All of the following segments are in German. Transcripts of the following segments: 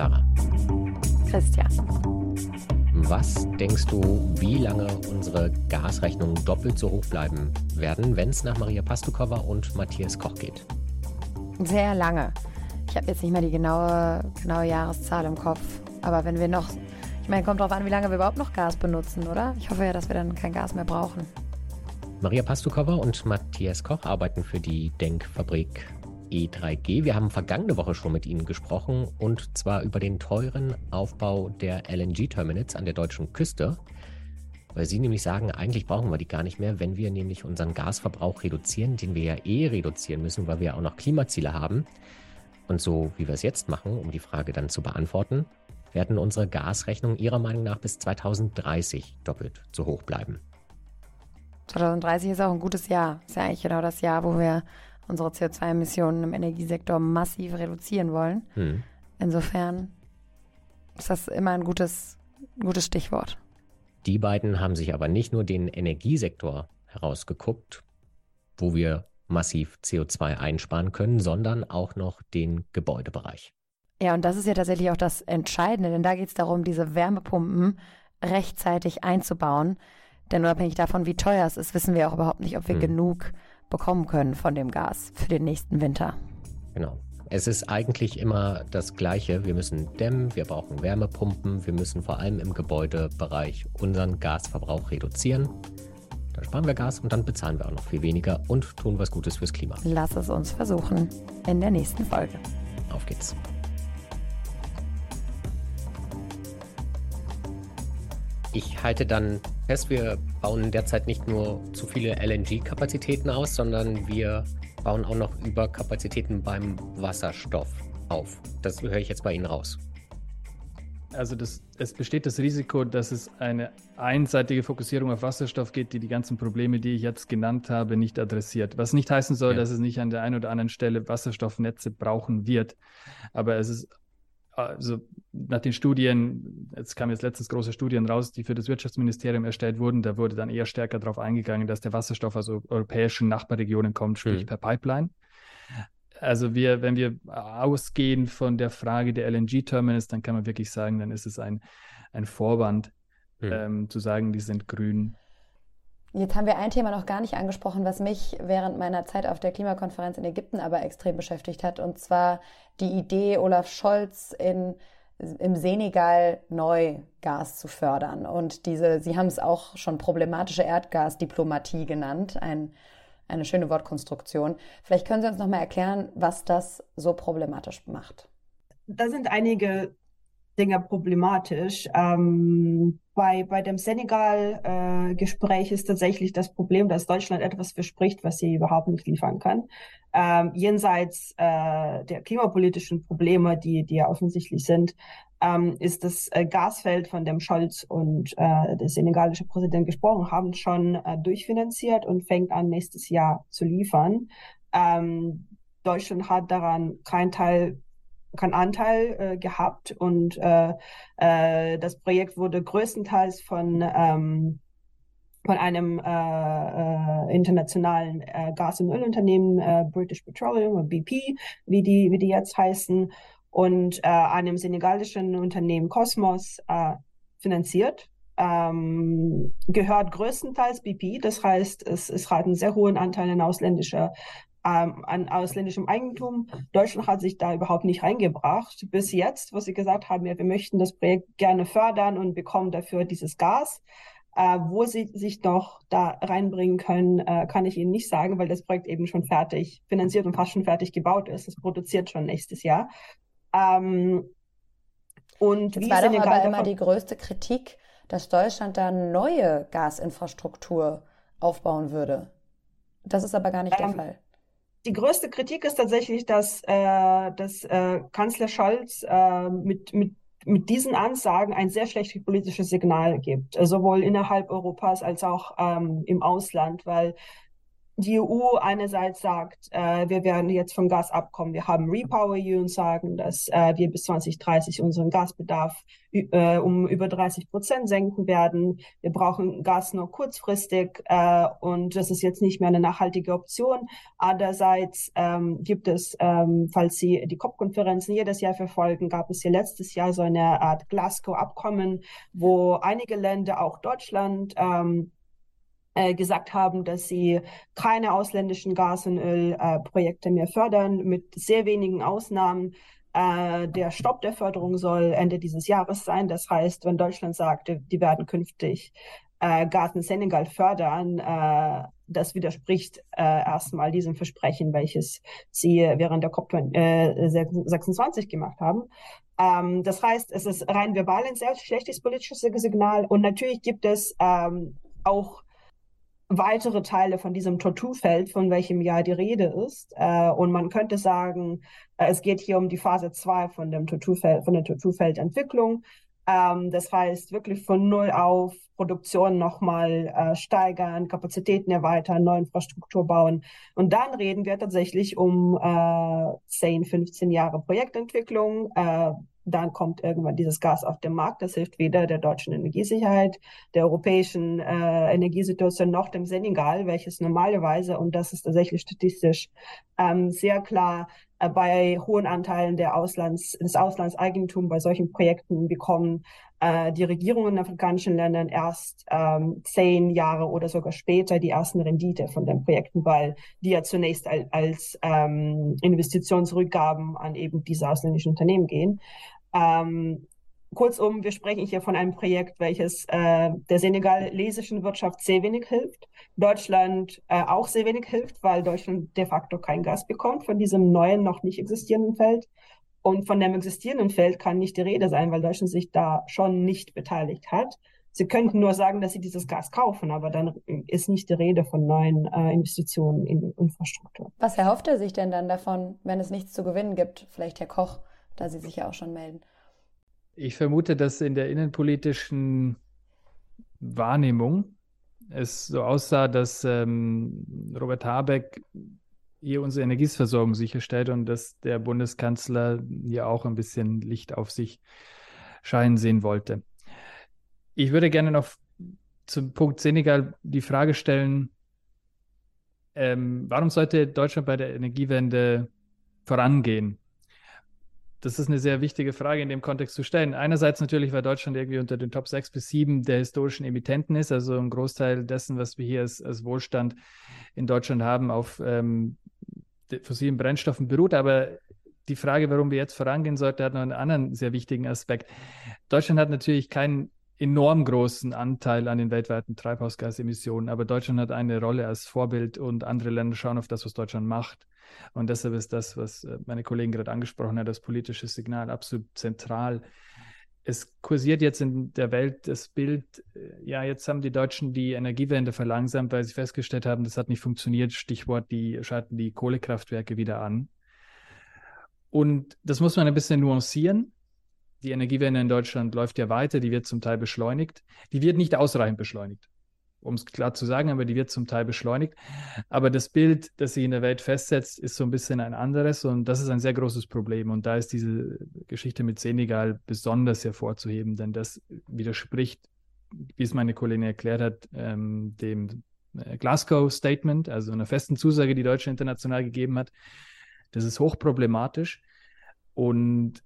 Clara. Christian. Was denkst du, wie lange unsere Gasrechnungen doppelt so hoch bleiben werden, wenn es nach Maria Pastukova und Matthias Koch geht? Sehr lange. Ich habe jetzt nicht mehr die genaue, genaue Jahreszahl im Kopf. Aber wenn wir noch, ich meine, kommt drauf an, wie lange wir überhaupt noch Gas benutzen, oder? Ich hoffe ja, dass wir dann kein Gas mehr brauchen. Maria Pastukova und Matthias Koch arbeiten für die Denkfabrik E3G. Wir haben vergangene Woche schon mit Ihnen gesprochen und zwar über den teuren Aufbau der LNG-Terminals an der deutschen Küste. Weil Sie nämlich sagen, eigentlich brauchen wir die gar nicht mehr, wenn wir nämlich unseren Gasverbrauch reduzieren, den wir ja eh reduzieren müssen, weil wir ja auch noch Klimaziele haben. Und so wie wir es jetzt machen, um die Frage dann zu beantworten, werden unsere Gasrechnungen Ihrer Meinung nach bis 2030 doppelt so hoch bleiben. 2030 ist auch ein gutes Jahr. Ist ja eigentlich genau das Jahr, wo wir unsere CO2-Emissionen im Energiesektor massiv reduzieren wollen. Hm. Insofern ist das immer ein gutes, gutes Stichwort. Die beiden haben sich aber nicht nur den Energiesektor herausgeguckt, wo wir massiv CO2 einsparen können, sondern auch noch den Gebäudebereich. Ja, und das ist ja tatsächlich auch das Entscheidende, denn da geht es darum, diese Wärmepumpen rechtzeitig einzubauen. Denn unabhängig davon, wie teuer es ist, wissen wir auch überhaupt nicht, ob wir hm. genug bekommen können von dem Gas für den nächsten Winter. Genau. Es ist eigentlich immer das Gleiche. Wir müssen dämmen, wir brauchen Wärmepumpen, wir müssen vor allem im Gebäudebereich unseren Gasverbrauch reduzieren. Dann sparen wir Gas und dann bezahlen wir auch noch viel weniger und tun was Gutes fürs Klima. Lass es uns versuchen in der nächsten Folge. Auf geht's. Ich halte dann fest, wir bauen derzeit nicht nur zu viele LNG-Kapazitäten aus, sondern wir bauen auch noch Überkapazitäten beim Wasserstoff auf. Das höre ich jetzt bei Ihnen raus. Also das, es besteht das Risiko, dass es eine einseitige Fokussierung auf Wasserstoff geht, die die ganzen Probleme, die ich jetzt genannt habe, nicht adressiert. Was nicht heißen soll, ja. dass es nicht an der einen oder anderen Stelle Wasserstoffnetze brauchen wird. Aber es ist also nach den Studien, jetzt kamen jetzt letztens große Studien raus, die für das Wirtschaftsministerium erstellt wurden, da wurde dann eher stärker darauf eingegangen, dass der Wasserstoff aus europäischen Nachbarregionen kommt, sprich mhm. per Pipeline. Also wir, wenn wir ausgehen von der Frage der LNG-Terminals, dann kann man wirklich sagen, dann ist es ein, ein Vorwand, mhm. ähm, zu sagen, die sind grün. Jetzt haben wir ein Thema noch gar nicht angesprochen, was mich während meiner Zeit auf der Klimakonferenz in Ägypten aber extrem beschäftigt hat, und zwar die Idee, Olaf Scholz in, im Senegal neu Gas zu fördern. Und diese, Sie haben es auch schon problematische Erdgasdiplomatie genannt, ein, eine schöne Wortkonstruktion. Vielleicht können Sie uns noch mal erklären, was das so problematisch macht. Da sind einige Dinge problematisch. Ähm, bei, bei dem Senegal-Gespräch äh, ist tatsächlich das Problem, dass Deutschland etwas verspricht, was sie überhaupt nicht liefern kann. Ähm, jenseits äh, der klimapolitischen Probleme, die, die ja offensichtlich sind, ähm, ist das äh, Gasfeld, von dem Scholz und äh, der senegalische Präsident gesprochen haben, schon äh, durchfinanziert und fängt an, nächstes Jahr zu liefern. Ähm, Deutschland hat daran keinen Teil keinen Anteil äh, gehabt und äh, äh, das Projekt wurde größtenteils von ähm, von einem äh, äh, internationalen äh, Gas- und Ölunternehmen, British Petroleum oder BP, wie die, wie die jetzt heißen, und einem senegalischen Unternehmen Cosmos finanziert. Ähm, gehört größtenteils BP, das heißt, es, es hat einen sehr hohen Anteil an ausländischer ähm, an ausländischem Eigentum. Deutschland hat sich da überhaupt nicht reingebracht. Bis jetzt, wo sie gesagt haben, ja, wir möchten das Projekt gerne fördern und bekommen dafür dieses Gas. Äh, wo sie sich noch da reinbringen können, äh, kann ich Ihnen nicht sagen, weil das Projekt eben schon fertig finanziert und fast schon fertig gebaut ist. Es produziert schon nächstes Jahr. Ähm, und das war doch aber immer die größte Kritik, dass Deutschland da neue Gasinfrastruktur aufbauen würde. Das ist aber gar nicht ähm, der Fall die größte Kritik ist tatsächlich, dass, äh, dass äh, Kanzler Scholz äh, mit, mit, mit diesen Ansagen ein sehr schlechtes politisches Signal gibt, sowohl innerhalb Europas als auch ähm, im Ausland, weil die EU einerseits sagt, äh, wir werden jetzt vom Gas abkommen, wir haben Repower EU und sagen, dass äh, wir bis 2030 unseren Gasbedarf äh, um über 30 Prozent senken werden. Wir brauchen Gas nur kurzfristig äh, und das ist jetzt nicht mehr eine nachhaltige Option. Andererseits ähm, gibt es, ähm, falls Sie die COP-Konferenzen jedes Jahr verfolgen, gab es hier letztes Jahr so eine Art Glasgow-Abkommen, wo einige Länder, auch Deutschland, ähm, äh, gesagt haben, dass sie keine ausländischen Gas- und Ölprojekte äh, mehr fördern, mit sehr wenigen Ausnahmen. Äh, der Stopp der Förderung soll Ende dieses Jahres sein. Das heißt, wenn Deutschland sagt, die werden künftig äh, Gas in Senegal fördern, äh, das widerspricht äh, erstmal diesem Versprechen, welches sie während der COP26 gemacht haben. Ähm, das heißt, es ist rein verbal ein sehr schlechtes politisches Signal und natürlich gibt es ähm, auch weitere Teile von diesem Torturfeld, von welchem Jahr die Rede ist. Äh, und man könnte sagen, äh, es geht hier um die Phase 2 von dem Torturfeld, von der Torturfeldentwicklung. Ähm, das heißt, wirklich von Null auf Produktion nochmal äh, steigern, Kapazitäten erweitern, neue Infrastruktur bauen. Und dann reden wir tatsächlich um äh, 10, 15 Jahre Projektentwicklung, äh, dann kommt irgendwann dieses Gas auf den Markt. Das hilft weder der deutschen Energiesicherheit, der europäischen äh, Energiesituation noch dem Senegal, welches normalerweise, und das ist tatsächlich statistisch ähm, sehr klar, äh, bei hohen Anteilen der Auslands, des Auslandseigentums bei solchen Projekten bekommen äh, die Regierungen in afrikanischen Ländern erst ähm, zehn Jahre oder sogar später die ersten Rendite von den Projekten, weil die ja zunächst als, als ähm, Investitionsrückgaben an eben diese ausländischen Unternehmen gehen. Ähm, kurzum, wir sprechen hier von einem Projekt, welches äh, der senegalesischen Wirtschaft sehr wenig hilft, Deutschland äh, auch sehr wenig hilft, weil Deutschland de facto kein Gas bekommt von diesem neuen, noch nicht existierenden Feld. Und von dem existierenden Feld kann nicht die Rede sein, weil Deutschland sich da schon nicht beteiligt hat. Sie könnten nur sagen, dass sie dieses Gas kaufen, aber dann ist nicht die Rede von neuen äh, Investitionen in Infrastruktur. Was erhofft er sich denn dann davon, wenn es nichts zu gewinnen gibt? Vielleicht Herr Koch, da Sie sich ja auch schon melden. Ich vermute, dass in der innenpolitischen Wahrnehmung es so aussah, dass ähm, Robert Habeck hier unsere Energieversorgung sicherstellt und dass der Bundeskanzler hier auch ein bisschen Licht auf sich scheinen sehen wollte. Ich würde gerne noch zum Punkt Senegal die Frage stellen, ähm, warum sollte Deutschland bei der Energiewende vorangehen? Das ist eine sehr wichtige Frage in dem Kontext zu stellen. Einerseits natürlich, weil Deutschland irgendwie unter den Top 6 bis 7 der historischen Emittenten ist, also ein Großteil dessen, was wir hier als, als Wohlstand in Deutschland haben, auf ähm, fossilen Brennstoffen beruht. Aber die Frage, warum wir jetzt vorangehen sollten, hat noch einen anderen sehr wichtigen Aspekt. Deutschland hat natürlich keinen enorm großen Anteil an den weltweiten Treibhausgasemissionen, aber Deutschland hat eine Rolle als Vorbild und andere Länder schauen auf das, was Deutschland macht. Und deshalb ist das, was äh, meine Kollegin gerade angesprochen hat, das politische Signal absolut zentral. Es kursiert jetzt in der Welt das Bild, äh, ja, jetzt haben die Deutschen die Energiewende verlangsamt, weil sie festgestellt haben, das hat nicht funktioniert. Stichwort, die schalten die Kohlekraftwerke wieder an. Und das muss man ein bisschen nuancieren. Die Energiewende in Deutschland läuft ja weiter, die wird zum Teil beschleunigt. Die wird nicht ausreichend beschleunigt um es klar zu sagen, aber die wird zum Teil beschleunigt. Aber das Bild, das sich in der Welt festsetzt, ist so ein bisschen ein anderes und das ist ein sehr großes Problem. Und da ist diese Geschichte mit Senegal besonders hervorzuheben, denn das widerspricht, wie es meine Kollegin erklärt hat, ähm, dem äh, Glasgow Statement, also einer festen Zusage, die Deutschland international gegeben hat. Das ist hochproblematisch. Und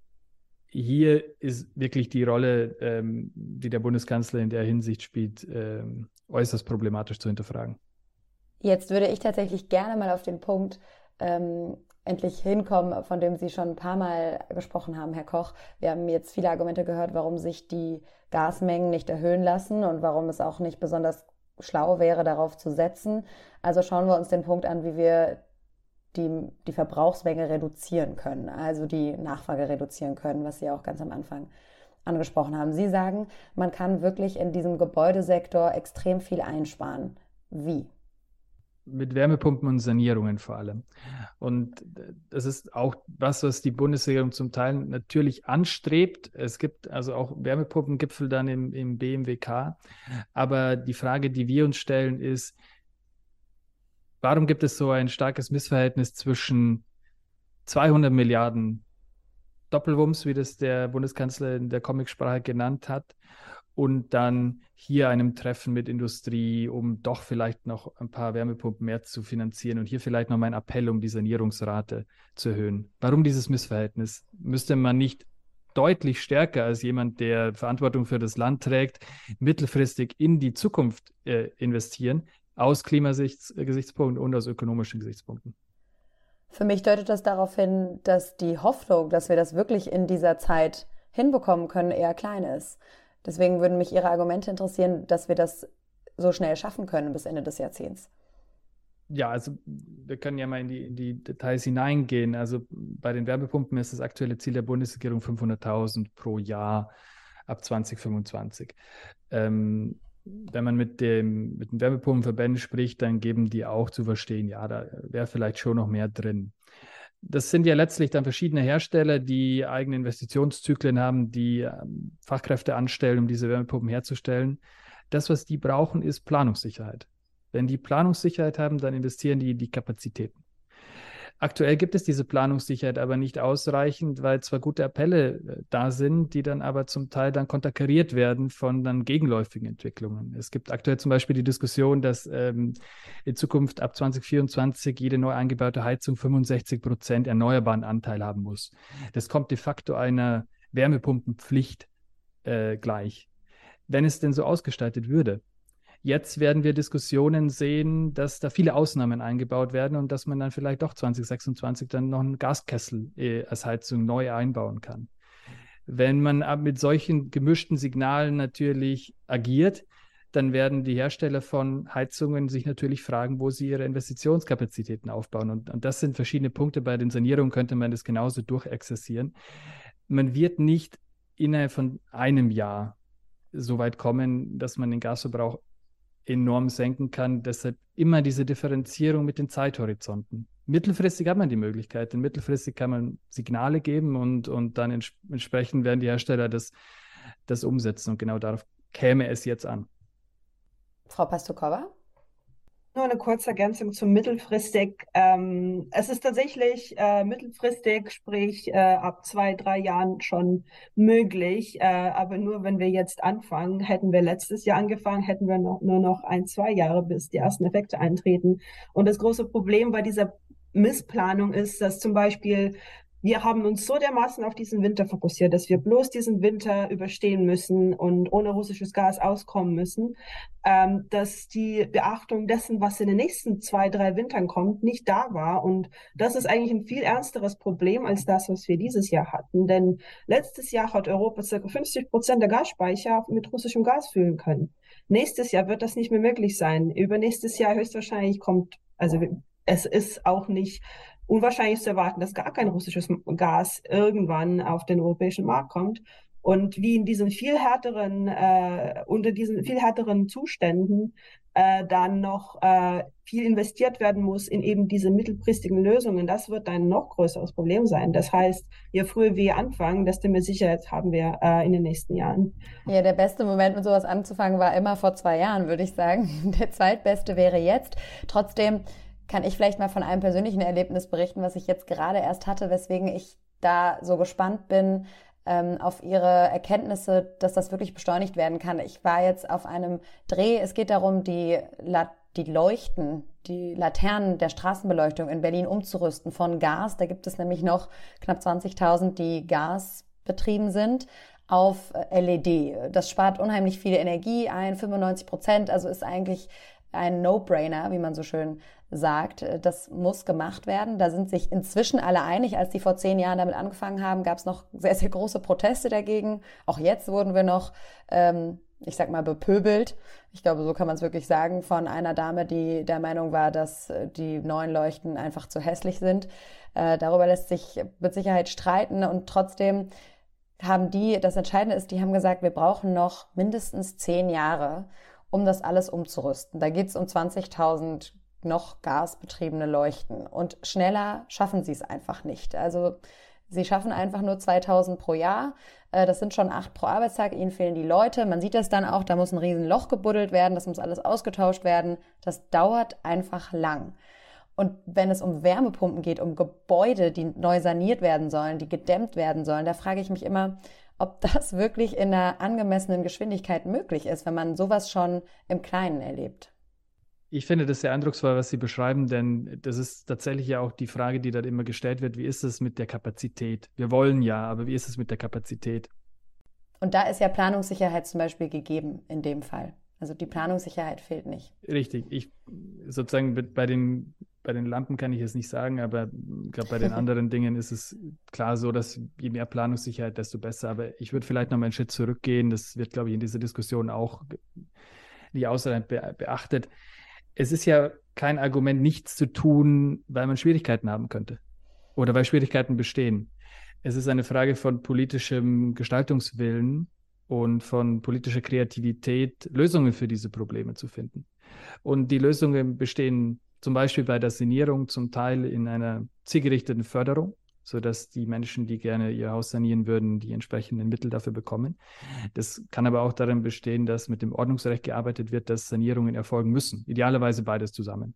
hier ist wirklich die Rolle, ähm, die der Bundeskanzler in der Hinsicht spielt, ähm, äußerst problematisch zu hinterfragen. Jetzt würde ich tatsächlich gerne mal auf den Punkt ähm, endlich hinkommen, von dem Sie schon ein paar Mal gesprochen haben, Herr Koch. Wir haben jetzt viele Argumente gehört, warum sich die Gasmengen nicht erhöhen lassen und warum es auch nicht besonders schlau wäre, darauf zu setzen. Also schauen wir uns den Punkt an, wie wir die, die Verbrauchsmenge reduzieren können, also die Nachfrage reduzieren können, was Sie auch ganz am Anfang angesprochen haben. Sie sagen, man kann wirklich in diesem Gebäudesektor extrem viel einsparen. Wie? Mit Wärmepumpen und Sanierungen vor allem. Und das ist auch was, was die Bundesregierung zum Teil natürlich anstrebt. Es gibt also auch Wärmepumpengipfel dann im, im BMWK. Aber die Frage, die wir uns stellen, ist, warum gibt es so ein starkes Missverhältnis zwischen 200 Milliarden Doppelwumms, wie das der Bundeskanzler in der Comicsprache genannt hat, und dann hier einem Treffen mit Industrie, um doch vielleicht noch ein paar Wärmepumpen mehr zu finanzieren und hier vielleicht noch mein Appell, um die Sanierungsrate zu erhöhen. Warum dieses Missverhältnis? Müsste man nicht deutlich stärker als jemand, der Verantwortung für das Land trägt, mittelfristig in die Zukunft äh, investieren, aus Klimagesichtspunkten und aus ökonomischen Gesichtspunkten? Für mich deutet das darauf hin, dass die Hoffnung, dass wir das wirklich in dieser Zeit hinbekommen können, eher klein ist. Deswegen würden mich Ihre Argumente interessieren, dass wir das so schnell schaffen können bis Ende des Jahrzehnts. Ja, also wir können ja mal in die, in die Details hineingehen. Also bei den Werbepumpen ist das aktuelle Ziel der Bundesregierung 500.000 pro Jahr ab 2025. Ähm, wenn man mit, dem, mit den Werbepumpenverbänden spricht, dann geben die auch zu verstehen, ja, da wäre vielleicht schon noch mehr drin das sind ja letztlich dann verschiedene Hersteller, die eigene Investitionszyklen haben, die ähm, Fachkräfte anstellen, um diese Wärmepumpen herzustellen. Das, was die brauchen, ist Planungssicherheit. Wenn die Planungssicherheit haben, dann investieren die in die Kapazitäten. Aktuell gibt es diese Planungssicherheit aber nicht ausreichend, weil zwar gute Appelle äh, da sind, die dann aber zum Teil dann konterkariert werden von dann gegenläufigen Entwicklungen. Es gibt aktuell zum Beispiel die Diskussion, dass ähm, in Zukunft ab 2024 jede neu eingebaute Heizung 65 Prozent erneuerbaren Anteil haben muss. Das kommt de facto einer Wärmepumpenpflicht äh, gleich. Wenn es denn so ausgestaltet würde, Jetzt werden wir Diskussionen sehen, dass da viele Ausnahmen eingebaut werden und dass man dann vielleicht doch 2026 dann noch einen Gaskessel äh, als Heizung neu einbauen kann. Wenn man mit solchen gemischten Signalen natürlich agiert, dann werden die Hersteller von Heizungen sich natürlich fragen, wo sie ihre Investitionskapazitäten aufbauen. Und, und das sind verschiedene Punkte. Bei den Sanierungen könnte man das genauso durchexerzieren. Man wird nicht innerhalb von einem Jahr so weit kommen, dass man den Gasverbrauch enorm senken kann. Deshalb immer diese Differenzierung mit den Zeithorizonten. Mittelfristig hat man die Möglichkeit, denn mittelfristig kann man Signale geben und, und dann ents entsprechend werden die Hersteller das, das umsetzen. Und genau darauf käme es jetzt an. Frau Pastukova? Nur eine kurze Ergänzung zum mittelfristig. Ähm, es ist tatsächlich äh, mittelfristig, sprich äh, ab zwei, drei Jahren schon möglich. Äh, aber nur wenn wir jetzt anfangen, hätten wir letztes Jahr angefangen, hätten wir noch, nur noch ein, zwei Jahre, bis die ersten Effekte eintreten. Und das große Problem bei dieser Missplanung ist, dass zum Beispiel wir haben uns so dermaßen auf diesen Winter fokussiert, dass wir bloß diesen Winter überstehen müssen und ohne russisches Gas auskommen müssen, ähm, dass die Beachtung dessen, was in den nächsten zwei, drei Wintern kommt, nicht da war. Und das ist eigentlich ein viel ernsteres Problem als das, was wir dieses Jahr hatten. Denn letztes Jahr hat Europa circa 50 Prozent der Gasspeicher mit russischem Gas füllen können. Nächstes Jahr wird das nicht mehr möglich sein. Übernächstes Jahr höchstwahrscheinlich kommt, also es ist auch nicht unwahrscheinlich zu erwarten, dass gar kein russisches Gas irgendwann auf den europäischen Markt kommt. Und wie in diesen viel härteren, äh, unter diesen viel härteren Zuständen äh, dann noch äh, viel investiert werden muss in eben diese mittelfristigen Lösungen, das wird ein noch größeres Problem sein. Das heißt, je früher wir anfangen, desto mehr Sicherheit haben wir äh, in den nächsten Jahren. Ja, der beste Moment, mit sowas anzufangen, war immer vor zwei Jahren, würde ich sagen. Der zweitbeste wäre jetzt. Trotzdem kann ich vielleicht mal von einem persönlichen Erlebnis berichten, was ich jetzt gerade erst hatte, weswegen ich da so gespannt bin ähm, auf Ihre Erkenntnisse, dass das wirklich beschleunigt werden kann. Ich war jetzt auf einem Dreh. Es geht darum, die, La die Leuchten, die Laternen der Straßenbeleuchtung in Berlin umzurüsten von Gas. Da gibt es nämlich noch knapp 20.000, die gasbetrieben sind auf LED. Das spart unheimlich viel Energie ein, 95 Prozent. Also ist eigentlich ein No-Brainer, wie man so schön sagt. Das muss gemacht werden. Da sind sich inzwischen alle einig. Als die vor zehn Jahren damit angefangen haben, gab es noch sehr, sehr große Proteste dagegen. Auch jetzt wurden wir noch, ähm, ich sag mal, bepöbelt. Ich glaube, so kann man es wirklich sagen, von einer Dame, die der Meinung war, dass die neuen Leuchten einfach zu hässlich sind. Äh, darüber lässt sich mit Sicherheit streiten und trotzdem haben die, das Entscheidende ist, die haben gesagt, wir brauchen noch mindestens zehn Jahre, um das alles umzurüsten. Da geht es um 20.000 noch gasbetriebene Leuchten. Und schneller schaffen sie es einfach nicht. Also Sie schaffen einfach nur 2000 pro Jahr. Äh, das sind schon acht pro Arbeitstag. Ihnen fehlen die Leute. Man sieht das dann auch. Da muss ein Riesenloch gebuddelt werden. Das muss alles ausgetauscht werden. Das dauert einfach lang. Und wenn es um Wärmepumpen geht, um Gebäude, die neu saniert werden sollen, die gedämmt werden sollen, da frage ich mich immer, ob das wirklich in einer angemessenen Geschwindigkeit möglich ist, wenn man sowas schon im Kleinen erlebt. Ich finde das sehr eindrucksvoll, was Sie beschreiben, denn das ist tatsächlich ja auch die Frage, die dann immer gestellt wird. Wie ist es mit der Kapazität? Wir wollen ja, aber wie ist es mit der Kapazität? Und da ist ja Planungssicherheit zum Beispiel gegeben in dem Fall. Also die Planungssicherheit fehlt nicht. Richtig. Ich sozusagen bei den bei den Lampen kann ich es nicht sagen, aber glaube bei den anderen Dingen ist es klar so, dass je mehr Planungssicherheit, desto besser. Aber ich würde vielleicht noch mal einen Schritt zurückgehen. Das wird, glaube ich, in dieser Diskussion auch nicht ausreichend be beachtet. Es ist ja kein Argument, nichts zu tun, weil man Schwierigkeiten haben könnte oder weil Schwierigkeiten bestehen. Es ist eine Frage von politischem Gestaltungswillen und von politischer Kreativität, Lösungen für diese Probleme zu finden. Und die Lösungen bestehen zum Beispiel bei der Sanierung zum Teil in einer zielgerichteten Förderung, sodass die Menschen, die gerne ihr Haus sanieren würden, die entsprechenden Mittel dafür bekommen. Das kann aber auch darin bestehen, dass mit dem Ordnungsrecht gearbeitet wird, dass Sanierungen erfolgen müssen. Idealerweise beides zusammen.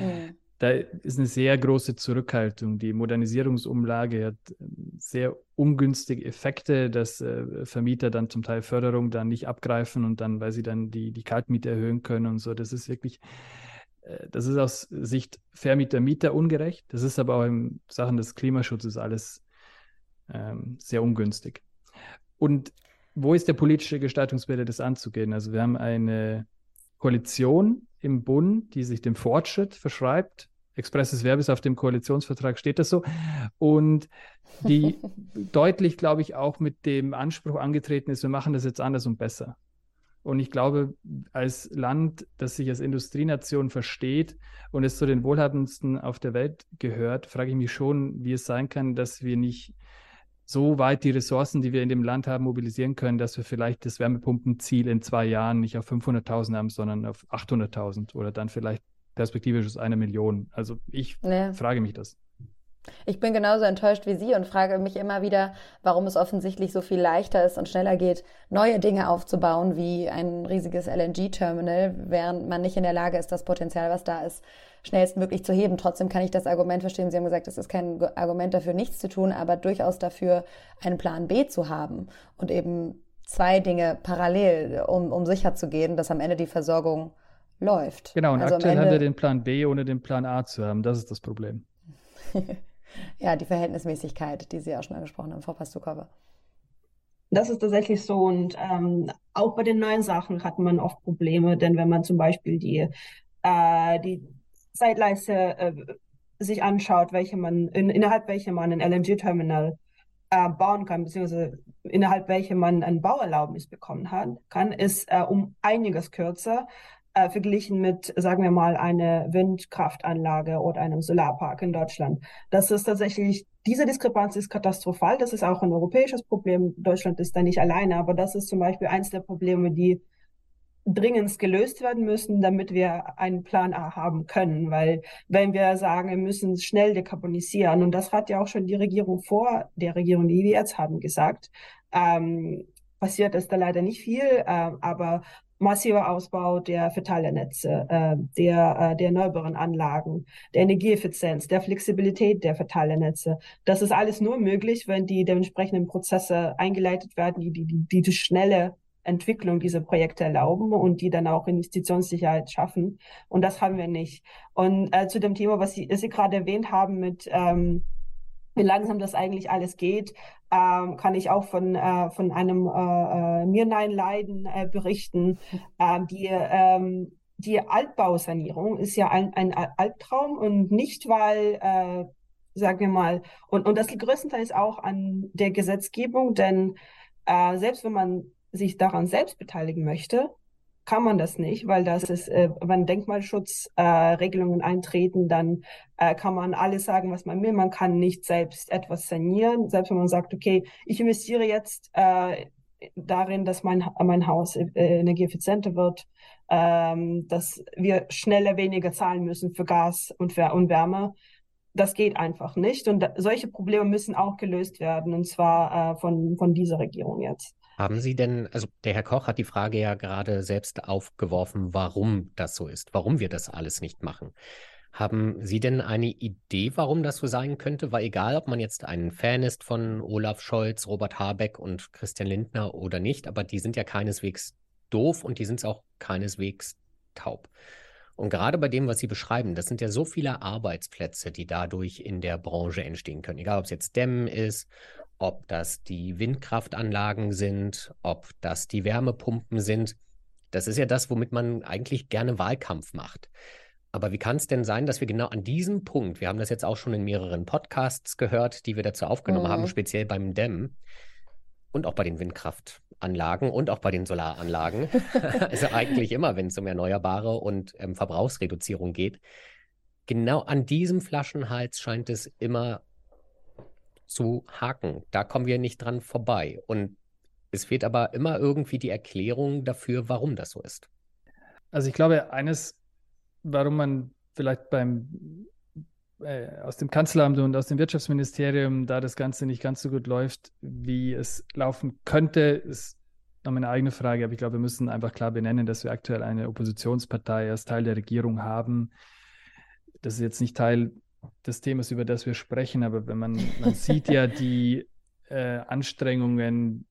Mhm. Da ist eine sehr große Zurückhaltung. Die Modernisierungsumlage hat sehr ungünstige Effekte, dass äh, Vermieter dann zum Teil Förderung dann nicht abgreifen und dann, weil sie dann die, die Kaltmiete erhöhen können und so. Das ist wirklich das ist aus Sicht Vermieter-Mieter ungerecht. Das ist aber auch in Sachen des Klimaschutzes alles ähm, sehr ungünstig. Und wo ist der politische Gestaltungswille, das anzugehen? Also wir haben eine Koalition im Bund, die sich dem Fortschritt verschreibt. Expresses Verbes auf dem Koalitionsvertrag steht das so. Und die deutlich, glaube ich, auch mit dem Anspruch angetreten ist, wir machen das jetzt anders und besser. Und ich glaube, als Land, das sich als Industrienation versteht und es zu den wohlhabendsten auf der Welt gehört, frage ich mich schon, wie es sein kann, dass wir nicht so weit die Ressourcen, die wir in dem Land haben, mobilisieren können, dass wir vielleicht das Wärmepumpenziel in zwei Jahren nicht auf 500.000 haben, sondern auf 800.000 oder dann vielleicht perspektivisch eine Million. Also ich ja. frage mich das. Ich bin genauso enttäuscht wie Sie und frage mich immer wieder, warum es offensichtlich so viel leichter ist und schneller geht, neue Dinge aufzubauen, wie ein riesiges LNG-Terminal, während man nicht in der Lage ist, das Potenzial, was da ist, schnellstmöglich zu heben. Trotzdem kann ich das Argument verstehen. Sie haben gesagt, es ist kein Argument dafür, nichts zu tun, aber durchaus dafür, einen Plan B zu haben und eben zwei Dinge parallel, um, um sicher zu gehen, dass am Ende die Versorgung läuft. Genau, und also aktuell haben wir den Plan B, ohne den Plan A zu haben. Das ist das Problem. Ja, die Verhältnismäßigkeit, die Sie auch schon angesprochen haben, Frau Pastukova. Das ist tatsächlich so. Und ähm, auch bei den neuen Sachen hat man oft Probleme, denn wenn man zum Beispiel die, äh, die Zeitleiste äh, sich anschaut, welche man, in, innerhalb welcher man ein LNG-Terminal äh, bauen kann, beziehungsweise innerhalb welcher man ein Bauerlaubnis bekommen hat, kann, ist äh, um einiges kürzer äh, verglichen mit, sagen wir mal, einer Windkraftanlage oder einem Solarpark in Deutschland. Das ist tatsächlich, diese Diskrepanz ist katastrophal. Das ist auch ein europäisches Problem. Deutschland ist da nicht alleine, aber das ist zum Beispiel eins der Probleme, die dringend gelöst werden müssen, damit wir einen Plan A haben können. Weil wenn wir sagen, wir müssen schnell dekarbonisieren, und das hat ja auch schon die Regierung vor der Regierung, die wir jetzt haben, gesagt, ähm, passiert ist da leider nicht viel, äh, aber massiver Ausbau der Verteilernetze, äh, der, äh, der erneuerbaren Anlagen, der Energieeffizienz, der Flexibilität der Verteilernetze. Das ist alles nur möglich, wenn die dementsprechenden Prozesse eingeleitet werden, die die, die, die schnelle Entwicklung dieser Projekte erlauben und die dann auch Investitionssicherheit schaffen. Und das haben wir nicht. Und äh, zu dem Thema, was Sie, Sie gerade erwähnt haben mit ähm, wie langsam das eigentlich alles geht, ähm, kann ich auch von, äh, von einem äh, äh Mirnein-Leiden äh, berichten. Ähm, die, ähm, die Altbausanierung ist ja ein, ein Albtraum und nicht, weil, äh, sagen wir mal, und, und das liegt größtenteils auch an der Gesetzgebung, denn äh, selbst wenn man sich daran selbst beteiligen möchte, kann man das nicht, weil das ist, äh, wenn Denkmalschutzregelungen äh, eintreten, dann äh, kann man alles sagen, was man will. Man kann nicht selbst etwas sanieren, selbst wenn man sagt, okay, ich investiere jetzt äh, darin, dass mein, mein Haus äh, energieeffizienter wird, ähm, dass wir schneller weniger zahlen müssen für Gas und für und Wärme das geht einfach nicht. Und solche Probleme müssen auch gelöst werden, und zwar äh, von, von dieser Regierung jetzt. Haben Sie denn, also der Herr Koch hat die Frage ja gerade selbst aufgeworfen, warum das so ist, warum wir das alles nicht machen. Haben Sie denn eine Idee, warum das so sein könnte? Weil egal, ob man jetzt ein Fan ist von Olaf Scholz, Robert Habeck und Christian Lindner oder nicht, aber die sind ja keineswegs doof und die sind auch keineswegs taub. Und gerade bei dem, was Sie beschreiben, das sind ja so viele Arbeitsplätze, die dadurch in der Branche entstehen können. Egal, ob es jetzt Dämmen ist, ob das die Windkraftanlagen sind, ob das die Wärmepumpen sind. Das ist ja das, womit man eigentlich gerne Wahlkampf macht. Aber wie kann es denn sein, dass wir genau an diesem Punkt, wir haben das jetzt auch schon in mehreren Podcasts gehört, die wir dazu aufgenommen mhm. haben, speziell beim Dämmen und auch bei den Windkraft Anlagen und auch bei den Solaranlagen. also eigentlich immer, wenn es um Erneuerbare und ähm, Verbrauchsreduzierung geht. Genau an diesem Flaschenhals scheint es immer zu haken. Da kommen wir nicht dran vorbei. Und es fehlt aber immer irgendwie die Erklärung dafür, warum das so ist. Also ich glaube, eines, warum man vielleicht beim äh, aus dem Kanzleramt und aus dem Wirtschaftsministerium da das Ganze nicht ganz so gut läuft, wie es laufen könnte, ist noch meine eigene Frage. Aber ich glaube, wir müssen einfach klar benennen, dass wir aktuell eine Oppositionspartei als Teil der Regierung haben. Das ist jetzt nicht Teil des Themas, über das wir sprechen, aber wenn man, man sieht ja die äh, Anstrengungen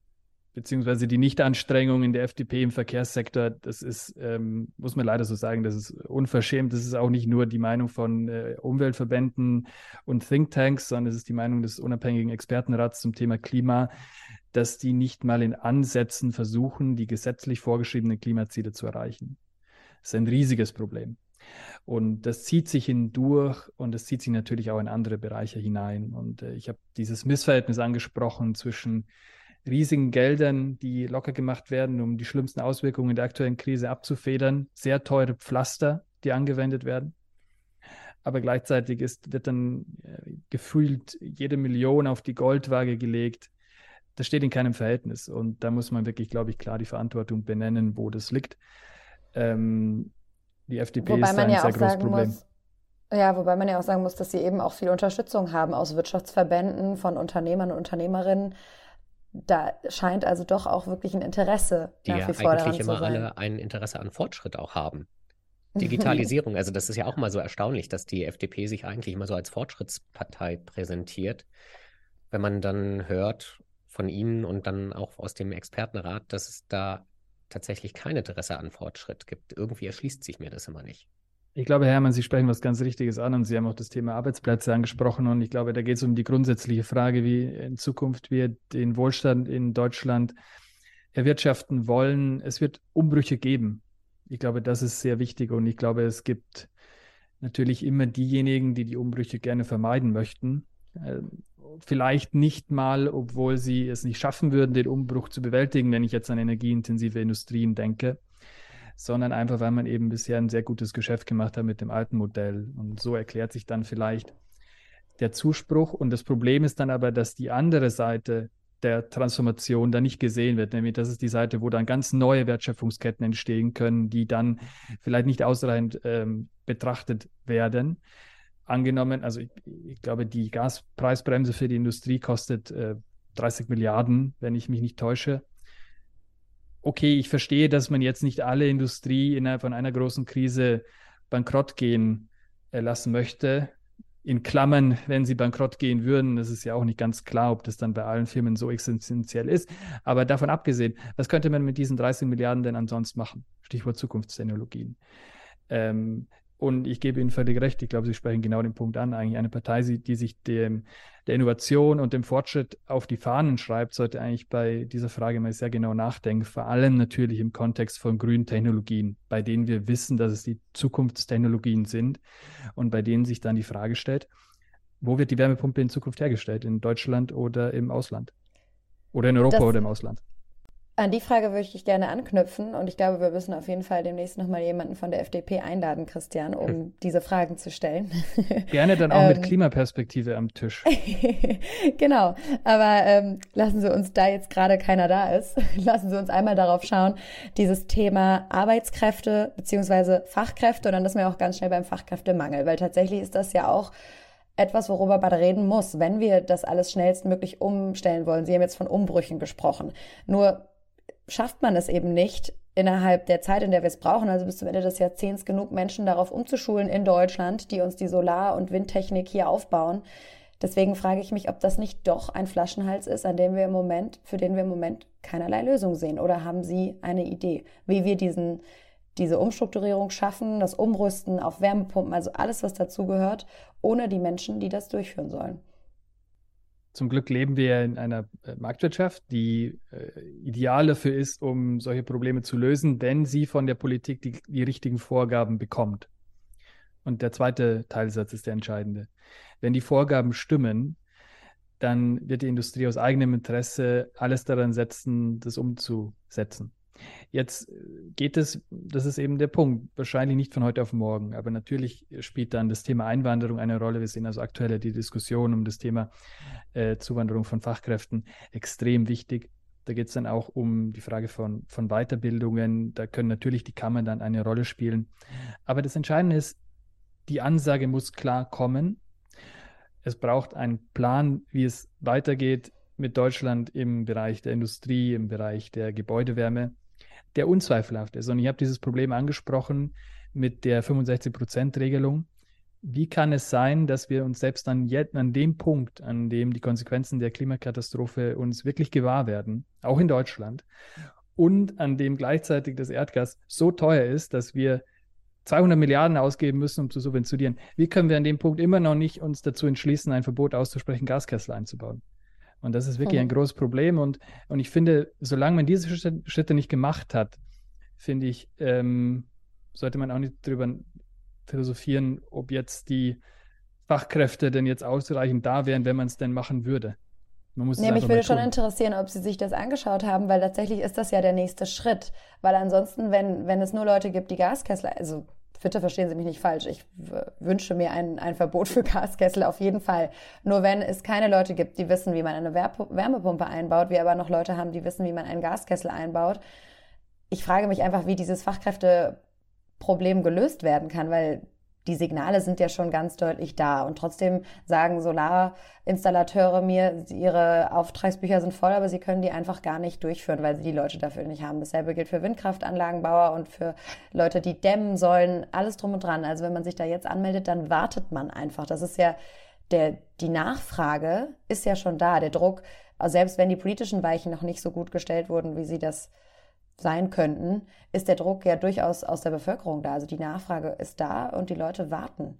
beziehungsweise die Nichtanstrengungen der FDP im Verkehrssektor, das ist, ähm, muss man leider so sagen, das ist unverschämt. Das ist auch nicht nur die Meinung von äh, Umweltverbänden und Thinktanks, sondern es ist die Meinung des unabhängigen Expertenrats zum Thema Klima, dass die nicht mal in Ansätzen versuchen, die gesetzlich vorgeschriebenen Klimaziele zu erreichen. Das ist ein riesiges Problem. Und das zieht sich hindurch und das zieht sich natürlich auch in andere Bereiche hinein. Und äh, ich habe dieses Missverhältnis angesprochen zwischen riesigen Geldern, die locker gemacht werden, um die schlimmsten Auswirkungen der aktuellen Krise abzufedern. Sehr teure Pflaster, die angewendet werden. Aber gleichzeitig ist, wird dann äh, gefühlt jede Million auf die Goldwaage gelegt. Das steht in keinem Verhältnis. Und da muss man wirklich, glaube ich, klar die Verantwortung benennen, wo das liegt. Ähm, die FDP wobei ist ein ja sehr großes Problem. Muss, ja, wobei man ja auch sagen muss, dass sie eben auch viel Unterstützung haben aus Wirtschaftsverbänden, von Unternehmern und Unternehmerinnen, da scheint also doch auch wirklich ein Interesse die nach wie vor eigentlich immer alle ein Interesse an Fortschritt auch haben. Digitalisierung, also das ist ja auch mal so erstaunlich, dass die FDP sich eigentlich immer so als Fortschrittspartei präsentiert. Wenn man dann hört von Ihnen und dann auch aus dem Expertenrat, dass es da tatsächlich kein Interesse an Fortschritt gibt. Irgendwie erschließt sich mir das immer nicht. Ich glaube, Hermann, Sie sprechen was ganz Richtiges an und Sie haben auch das Thema Arbeitsplätze angesprochen. Und ich glaube, da geht es um die grundsätzliche Frage, wie in Zukunft wir den Wohlstand in Deutschland erwirtschaften wollen. Es wird Umbrüche geben. Ich glaube, das ist sehr wichtig. Und ich glaube, es gibt natürlich immer diejenigen, die die Umbrüche gerne vermeiden möchten. Vielleicht nicht mal, obwohl sie es nicht schaffen würden, den Umbruch zu bewältigen, wenn ich jetzt an energieintensive Industrien denke sondern einfach, weil man eben bisher ein sehr gutes Geschäft gemacht hat mit dem alten Modell. Und so erklärt sich dann vielleicht der Zuspruch. Und das Problem ist dann aber, dass die andere Seite der Transformation da nicht gesehen wird. Nämlich das ist die Seite, wo dann ganz neue Wertschöpfungsketten entstehen können, die dann vielleicht nicht ausreichend ähm, betrachtet werden. Angenommen, also ich, ich, glaube, die Gaspreisbremse für die Industrie kostet äh, 30 Milliarden, wenn ich mich nicht täusche okay, ich verstehe, dass man jetzt nicht alle Industrie innerhalb von einer großen Krise bankrott gehen äh, lassen möchte. In Klammern, wenn sie bankrott gehen würden, das ist ja auch nicht ganz klar, ob das dann bei allen Firmen so essentiell ist. Aber davon abgesehen, was könnte man mit diesen 30 Milliarden denn ansonsten machen? Stichwort Zukunftstechnologien. Ähm, und ich gebe Ihnen völlig recht, ich glaube, Sie sprechen genau den Punkt an. Eigentlich eine Partei, die sich dem, der Innovation und dem Fortschritt auf die Fahnen schreibt, sollte eigentlich bei dieser Frage mal sehr genau nachdenken. Vor allem natürlich im Kontext von grünen Technologien, bei denen wir wissen, dass es die Zukunftstechnologien sind und bei denen sich dann die Frage stellt, wo wird die Wärmepumpe in Zukunft hergestellt? In Deutschland oder im Ausland? Oder in Europa das, oder im Ausland? An die Frage würde ich gerne anknüpfen und ich glaube, wir müssen auf jeden Fall demnächst nochmal jemanden von der FDP einladen, Christian, um hm. diese Fragen zu stellen. Gerne dann auch ähm, mit Klimaperspektive am Tisch. genau, aber ähm, lassen Sie uns, da jetzt gerade keiner da ist, lassen Sie uns einmal darauf schauen, dieses Thema Arbeitskräfte beziehungsweise Fachkräfte und dann ist mir auch ganz schnell beim Fachkräftemangel, weil tatsächlich ist das ja auch etwas, worüber man reden muss, wenn wir das alles schnellstmöglich umstellen wollen. Sie haben jetzt von Umbrüchen gesprochen. Nur schafft man es eben nicht, innerhalb der Zeit, in der wir es brauchen, also bis zum Ende des Jahrzehnts, genug Menschen darauf umzuschulen in Deutschland, die uns die Solar- und Windtechnik hier aufbauen. Deswegen frage ich mich, ob das nicht doch ein Flaschenhals ist, an dem wir im Moment, für den wir im Moment keinerlei Lösung sehen. Oder haben Sie eine Idee, wie wir diesen, diese Umstrukturierung schaffen, das Umrüsten auf Wärmepumpen, also alles, was dazugehört, ohne die Menschen, die das durchführen sollen? Zum Glück leben wir in einer äh, Marktwirtschaft, die äh, ideal dafür ist, um solche Probleme zu lösen, wenn sie von der Politik die, die richtigen Vorgaben bekommt. Und der zweite Teilsatz ist der entscheidende. Wenn die Vorgaben stimmen, dann wird die Industrie aus eigenem Interesse alles daran setzen, das umzusetzen. Jetzt äh, geht es, das ist eben der Punkt, wahrscheinlich nicht von heute auf morgen, aber natürlich spielt dann das Thema Einwanderung eine Rolle. Wir sehen also aktuell die Diskussion um das Thema äh, Zuwanderung von Fachkräften extrem wichtig. Da geht es dann auch um die Frage von, von Weiterbildungen. Da können natürlich die Kammern dann eine Rolle spielen. Aber das Entscheidende ist, die Ansage muss klar kommen. Es braucht einen Plan, wie es weitergeht mit Deutschland im Bereich der Industrie, im Bereich der Gebäudewärme der unzweifelhaft ist. Und ich habe dieses Problem angesprochen mit der 65-Prozent-Regelung. Wie kann es sein, dass wir uns selbst an, an dem Punkt, an dem die Konsequenzen der Klimakatastrophe uns wirklich gewahr werden, auch in Deutschland, und an dem gleichzeitig das Erdgas so teuer ist, dass wir 200 Milliarden ausgeben müssen, um zu subventionieren. Wie können wir an dem Punkt immer noch nicht uns dazu entschließen, ein Verbot auszusprechen, Gaskessel einzubauen? Und das ist wirklich mhm. ein großes Problem. Und, und ich finde, solange man diese Schritte nicht gemacht hat, finde ich, ähm, sollte man auch nicht darüber philosophieren, ob jetzt die Fachkräfte denn jetzt ausreichend da wären, wenn man es denn machen würde. Man muss nee, mich würde schon interessieren, ob Sie sich das angeschaut haben, weil tatsächlich ist das ja der nächste Schritt. Weil ansonsten, wenn, wenn es nur Leute gibt, die Gaskessel, also bitte verstehen Sie mich nicht falsch, ich wünsche mir ein, ein Verbot für Gaskessel auf jeden Fall. Nur wenn es keine Leute gibt, die wissen, wie man eine Wärmepumpe einbaut, wir aber noch Leute haben, die wissen, wie man einen Gaskessel einbaut. Ich frage mich einfach, wie dieses Fachkräfteproblem gelöst werden kann, weil die Signale sind ja schon ganz deutlich da. Und trotzdem sagen Solarinstallateure mir, ihre Auftragsbücher sind voll, aber sie können die einfach gar nicht durchführen, weil sie die Leute dafür nicht haben. Dasselbe gilt für Windkraftanlagenbauer und für Leute, die dämmen sollen, alles drum und dran. Also wenn man sich da jetzt anmeldet, dann wartet man einfach. Das ist ja der, die Nachfrage ist ja schon da. Der Druck, selbst wenn die politischen Weichen noch nicht so gut gestellt wurden, wie sie das sein könnten, ist der Druck ja durchaus aus der Bevölkerung da. Also die Nachfrage ist da und die Leute warten.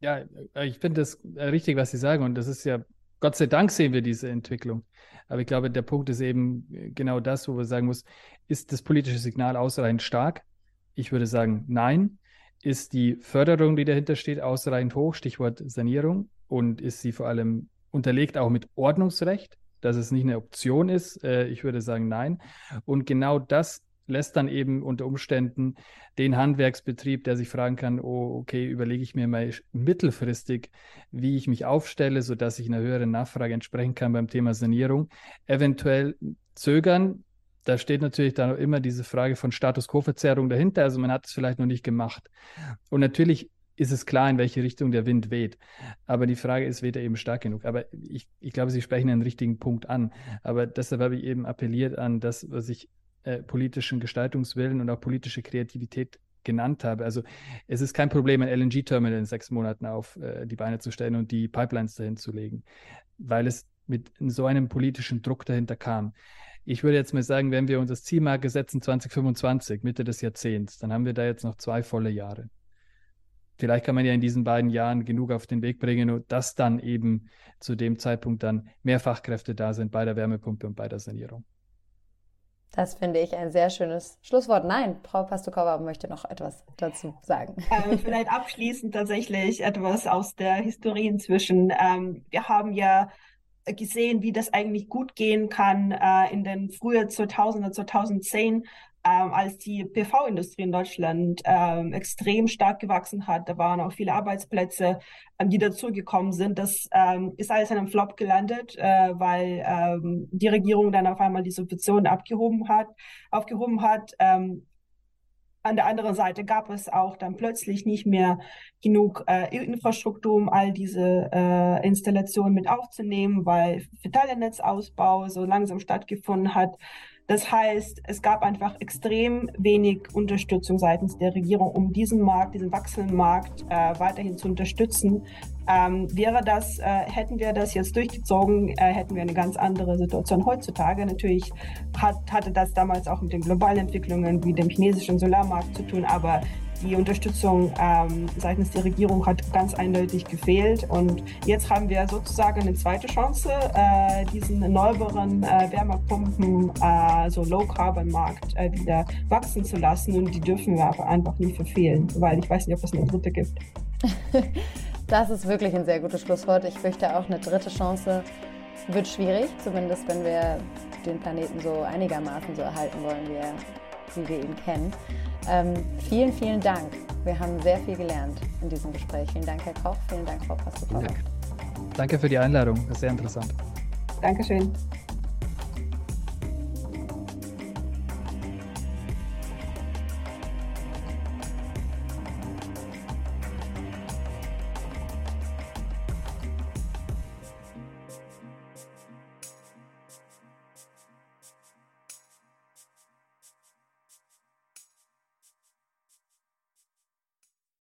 Ja, ich finde das richtig, was Sie sagen. Und das ist ja, Gott sei Dank sehen wir diese Entwicklung. Aber ich glaube, der Punkt ist eben genau das, wo man sagen muss, ist das politische Signal ausreichend stark? Ich würde sagen, nein. Ist die Förderung, die dahinter steht, ausreichend hoch? Stichwort Sanierung. Und ist sie vor allem unterlegt auch mit Ordnungsrecht? Dass es nicht eine Option ist. Äh, ich würde sagen, nein. Und genau das lässt dann eben unter Umständen den Handwerksbetrieb, der sich fragen kann, oh, okay, überlege ich mir mal mittelfristig, wie ich mich aufstelle, sodass ich einer höheren Nachfrage entsprechen kann beim Thema Sanierung, eventuell zögern. Da steht natürlich dann immer diese Frage von Status Quo-Verzerrung dahinter. Also man hat es vielleicht noch nicht gemacht. Und natürlich ist es klar, in welche Richtung der Wind weht. Aber die Frage ist, weht er eben stark genug? Aber ich, ich glaube, Sie sprechen einen richtigen Punkt an. Aber deshalb habe ich eben appelliert an das, was ich äh, politischen Gestaltungswillen und auch politische Kreativität genannt habe. Also es ist kein Problem, ein LNG-Terminal in sechs Monaten auf äh, die Beine zu stellen und die Pipelines dahin zu legen, weil es mit so einem politischen Druck dahinter kam. Ich würde jetzt mal sagen, wenn wir uns das Zielmarke setzen 2025, Mitte des Jahrzehnts, dann haben wir da jetzt noch zwei volle Jahre vielleicht kann man ja in diesen beiden Jahren genug auf den Weg bringen und dass dann eben zu dem Zeitpunkt dann mehr Fachkräfte da sind bei der Wärmepumpe und bei der Sanierung. Das finde ich ein sehr schönes Schlusswort. Nein, Frau Pastukova möchte noch etwas dazu sagen. Ähm, vielleicht abschließend tatsächlich etwas aus der Historie inzwischen. Ähm, wir haben ja gesehen, wie das eigentlich gut gehen kann äh, in den frühen 2000er, 2010 ähm, als die PV-Industrie in Deutschland ähm, extrem stark gewachsen hat. Da waren auch viele Arbeitsplätze, ähm, die dazugekommen sind. Das ähm, ist alles in einem Flop gelandet, äh, weil ähm, die Regierung dann auf einmal die Subventionen abgehoben hat, aufgehoben hat. Ähm, an der anderen Seite gab es auch dann plötzlich nicht mehr genug äh, Infrastruktur, um all diese äh, Installationen mit aufzunehmen, weil Verteilernetzausbau so langsam stattgefunden hat. Das heißt, es gab einfach extrem wenig Unterstützung seitens der Regierung, um diesen Markt, diesen wachsenden Markt äh, weiterhin zu unterstützen. Ähm, wäre das, äh, hätten wir das jetzt durchgezogen, äh, hätten wir eine ganz andere Situation heutzutage. Natürlich hat, hatte das damals auch mit den globalen Entwicklungen wie dem chinesischen Solarmarkt zu tun, aber die Unterstützung ähm, seitens der Regierung hat ganz eindeutig gefehlt. Und jetzt haben wir sozusagen eine zweite Chance, äh, diesen erneuerbaren äh, Wärmepumpen, äh, so Low-Carbon-Markt äh, wieder wachsen zu lassen. Und die dürfen wir aber einfach nicht verfehlen, weil ich weiß nicht, ob es eine dritte gibt. das ist wirklich ein sehr gutes Schlusswort. Ich fürchte auch, eine dritte Chance wird schwierig, zumindest wenn wir den Planeten so einigermaßen so erhalten wollen, wie, er, wie wir ihn kennen. Ähm, vielen, vielen Dank. Wir haben sehr viel gelernt in diesem Gespräch. Vielen Dank, Herr Koch. Vielen Dank, Frau Pastor. Danke für die Einladung. Das ist sehr interessant. Dankeschön.